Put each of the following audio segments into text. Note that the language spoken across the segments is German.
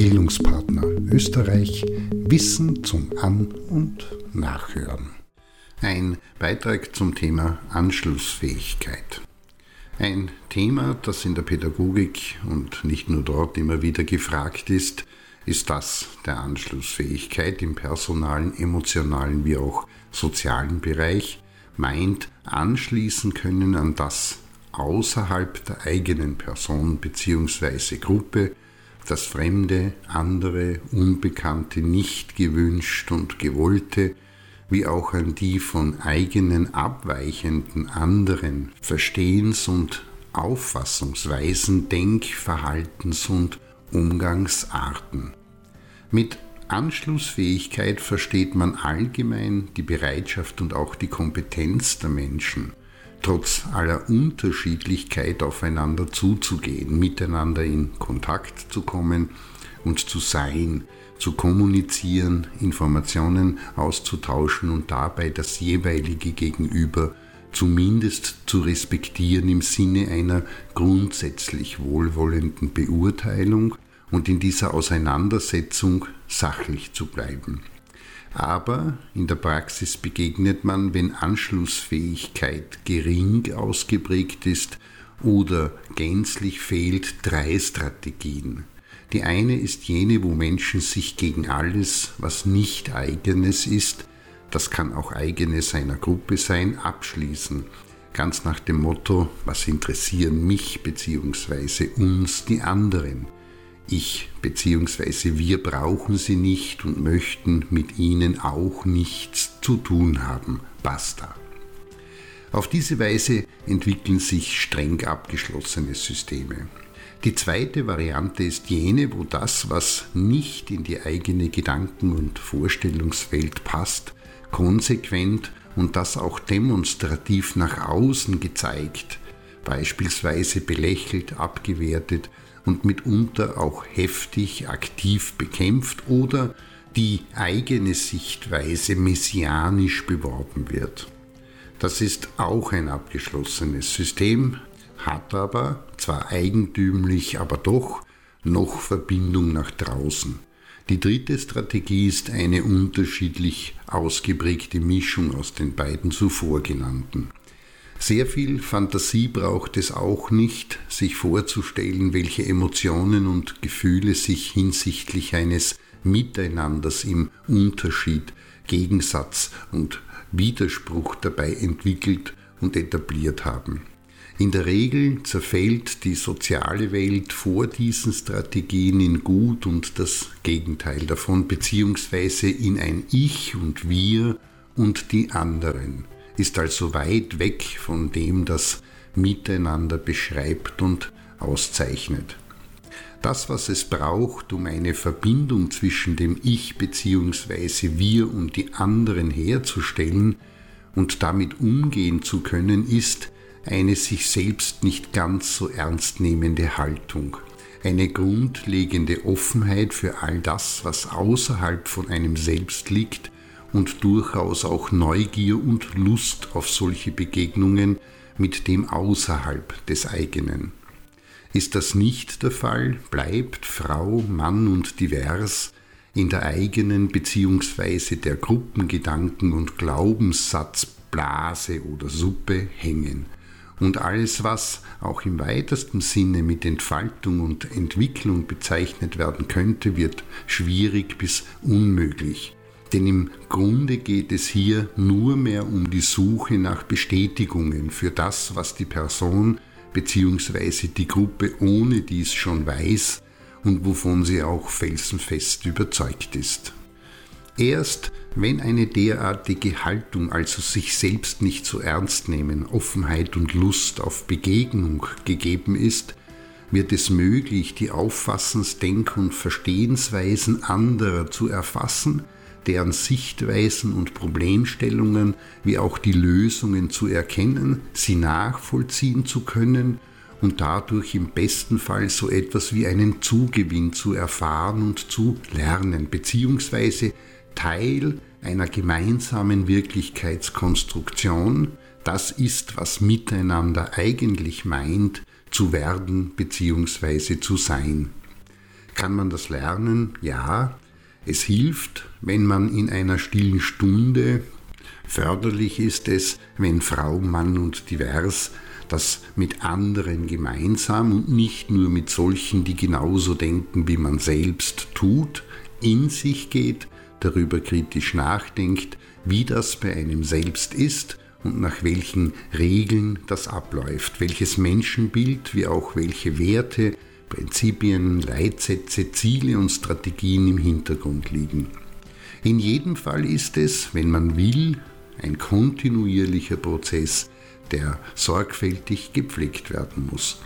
Bildungspartner Österreich Wissen zum An- und Nachhören. Ein Beitrag zum Thema Anschlussfähigkeit. Ein Thema, das in der Pädagogik und nicht nur dort immer wieder gefragt ist, ist das der Anschlussfähigkeit im personalen, emotionalen wie auch sozialen Bereich, meint anschließen können an das außerhalb der eigenen Person bzw. Gruppe, das Fremde, andere, Unbekannte, nicht gewünscht und gewollte, wie auch an die von eigenen abweichenden anderen Verstehens- und Auffassungsweisen, Denk-, Verhaltens- und Umgangsarten. Mit Anschlussfähigkeit versteht man allgemein die Bereitschaft und auch die Kompetenz der Menschen, trotz aller Unterschiedlichkeit aufeinander zuzugehen, miteinander in Kontakt zu kommen und zu sein, zu kommunizieren, Informationen auszutauschen und dabei das jeweilige Gegenüber zumindest zu respektieren im Sinne einer grundsätzlich wohlwollenden Beurteilung und in dieser Auseinandersetzung sachlich zu bleiben. Aber in der Praxis begegnet man, wenn Anschlussfähigkeit gering ausgeprägt ist oder gänzlich fehlt, drei Strategien. Die eine ist jene, wo Menschen sich gegen alles, was nicht eigenes ist, das kann auch eigenes einer Gruppe sein, abschließen. Ganz nach dem Motto, was interessieren mich bzw. uns die anderen. Ich bzw. wir brauchen sie nicht und möchten mit ihnen auch nichts zu tun haben. Basta. Auf diese Weise entwickeln sich streng abgeschlossene Systeme. Die zweite Variante ist jene, wo das, was nicht in die eigene Gedanken- und Vorstellungswelt passt, konsequent und das auch demonstrativ nach außen gezeigt, beispielsweise belächelt, abgewertet und mitunter auch heftig aktiv bekämpft oder die eigene Sichtweise messianisch beworben wird. Das ist auch ein abgeschlossenes System, hat aber zwar eigentümlich, aber doch noch Verbindung nach draußen. Die dritte Strategie ist eine unterschiedlich ausgeprägte Mischung aus den beiden zuvor genannten. Sehr viel Fantasie braucht es auch nicht, sich vorzustellen, welche Emotionen und Gefühle sich hinsichtlich eines Miteinanders im Unterschied, Gegensatz und Widerspruch dabei entwickelt und etabliert haben. In der Regel zerfällt die soziale Welt vor diesen Strategien in Gut und das Gegenteil davon, beziehungsweise in ein Ich und Wir und die anderen ist also weit weg von dem, das Miteinander beschreibt und auszeichnet. Das, was es braucht, um eine Verbindung zwischen dem Ich bzw. wir und die anderen herzustellen und damit umgehen zu können, ist eine sich selbst nicht ganz so ernst nehmende Haltung, eine grundlegende Offenheit für all das, was außerhalb von einem selbst liegt und durchaus auch Neugier und Lust auf solche Begegnungen mit dem außerhalb des eigenen. Ist das nicht der Fall, bleibt Frau, Mann und divers in der eigenen bzw. der Gruppengedanken und Glaubenssatzblase oder Suppe hängen. Und alles, was auch im weitesten Sinne mit Entfaltung und Entwicklung bezeichnet werden könnte, wird schwierig bis unmöglich. Denn im Grunde geht es hier nur mehr um die Suche nach Bestätigungen für das, was die Person bzw. die Gruppe ohne dies schon weiß und wovon sie auch felsenfest überzeugt ist. Erst wenn eine derartige Haltung, also sich selbst nicht so ernst nehmen, Offenheit und Lust auf Begegnung gegeben ist, wird es möglich, die Auffassens-, Denk- und Verstehensweisen anderer zu erfassen, deren Sichtweisen und Problemstellungen wie auch die Lösungen zu erkennen, sie nachvollziehen zu können und dadurch im besten Fall so etwas wie einen Zugewinn zu erfahren und zu lernen, beziehungsweise Teil einer gemeinsamen Wirklichkeitskonstruktion, das ist, was miteinander eigentlich meint, zu werden bzw. zu sein. Kann man das lernen? Ja. Es hilft, wenn man in einer stillen Stunde, förderlich ist es, wenn Frau, Mann und divers das mit anderen gemeinsam und nicht nur mit solchen, die genauso denken, wie man selbst tut, in sich geht, darüber kritisch nachdenkt, wie das bei einem selbst ist und nach welchen Regeln das abläuft, welches Menschenbild wie auch welche Werte, Prinzipien, Leitsätze, Ziele und Strategien im Hintergrund liegen. In jedem Fall ist es, wenn man will, ein kontinuierlicher Prozess, der sorgfältig gepflegt werden muss.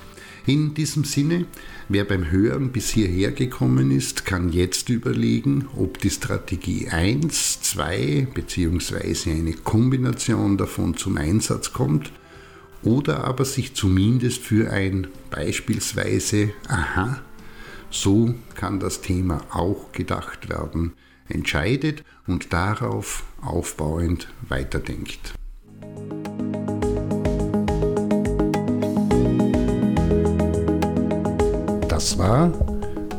In diesem Sinne, wer beim Hören bis hierher gekommen ist, kann jetzt überlegen, ob die Strategie 1, 2 bzw. eine Kombination davon zum Einsatz kommt oder aber sich zumindest für ein beispielsweise Aha, so kann das Thema auch gedacht werden, entscheidet und darauf aufbauend weiterdenkt. Das war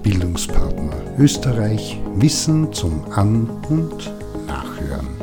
Bildungspartner Österreich Wissen zum An- und Nachhören.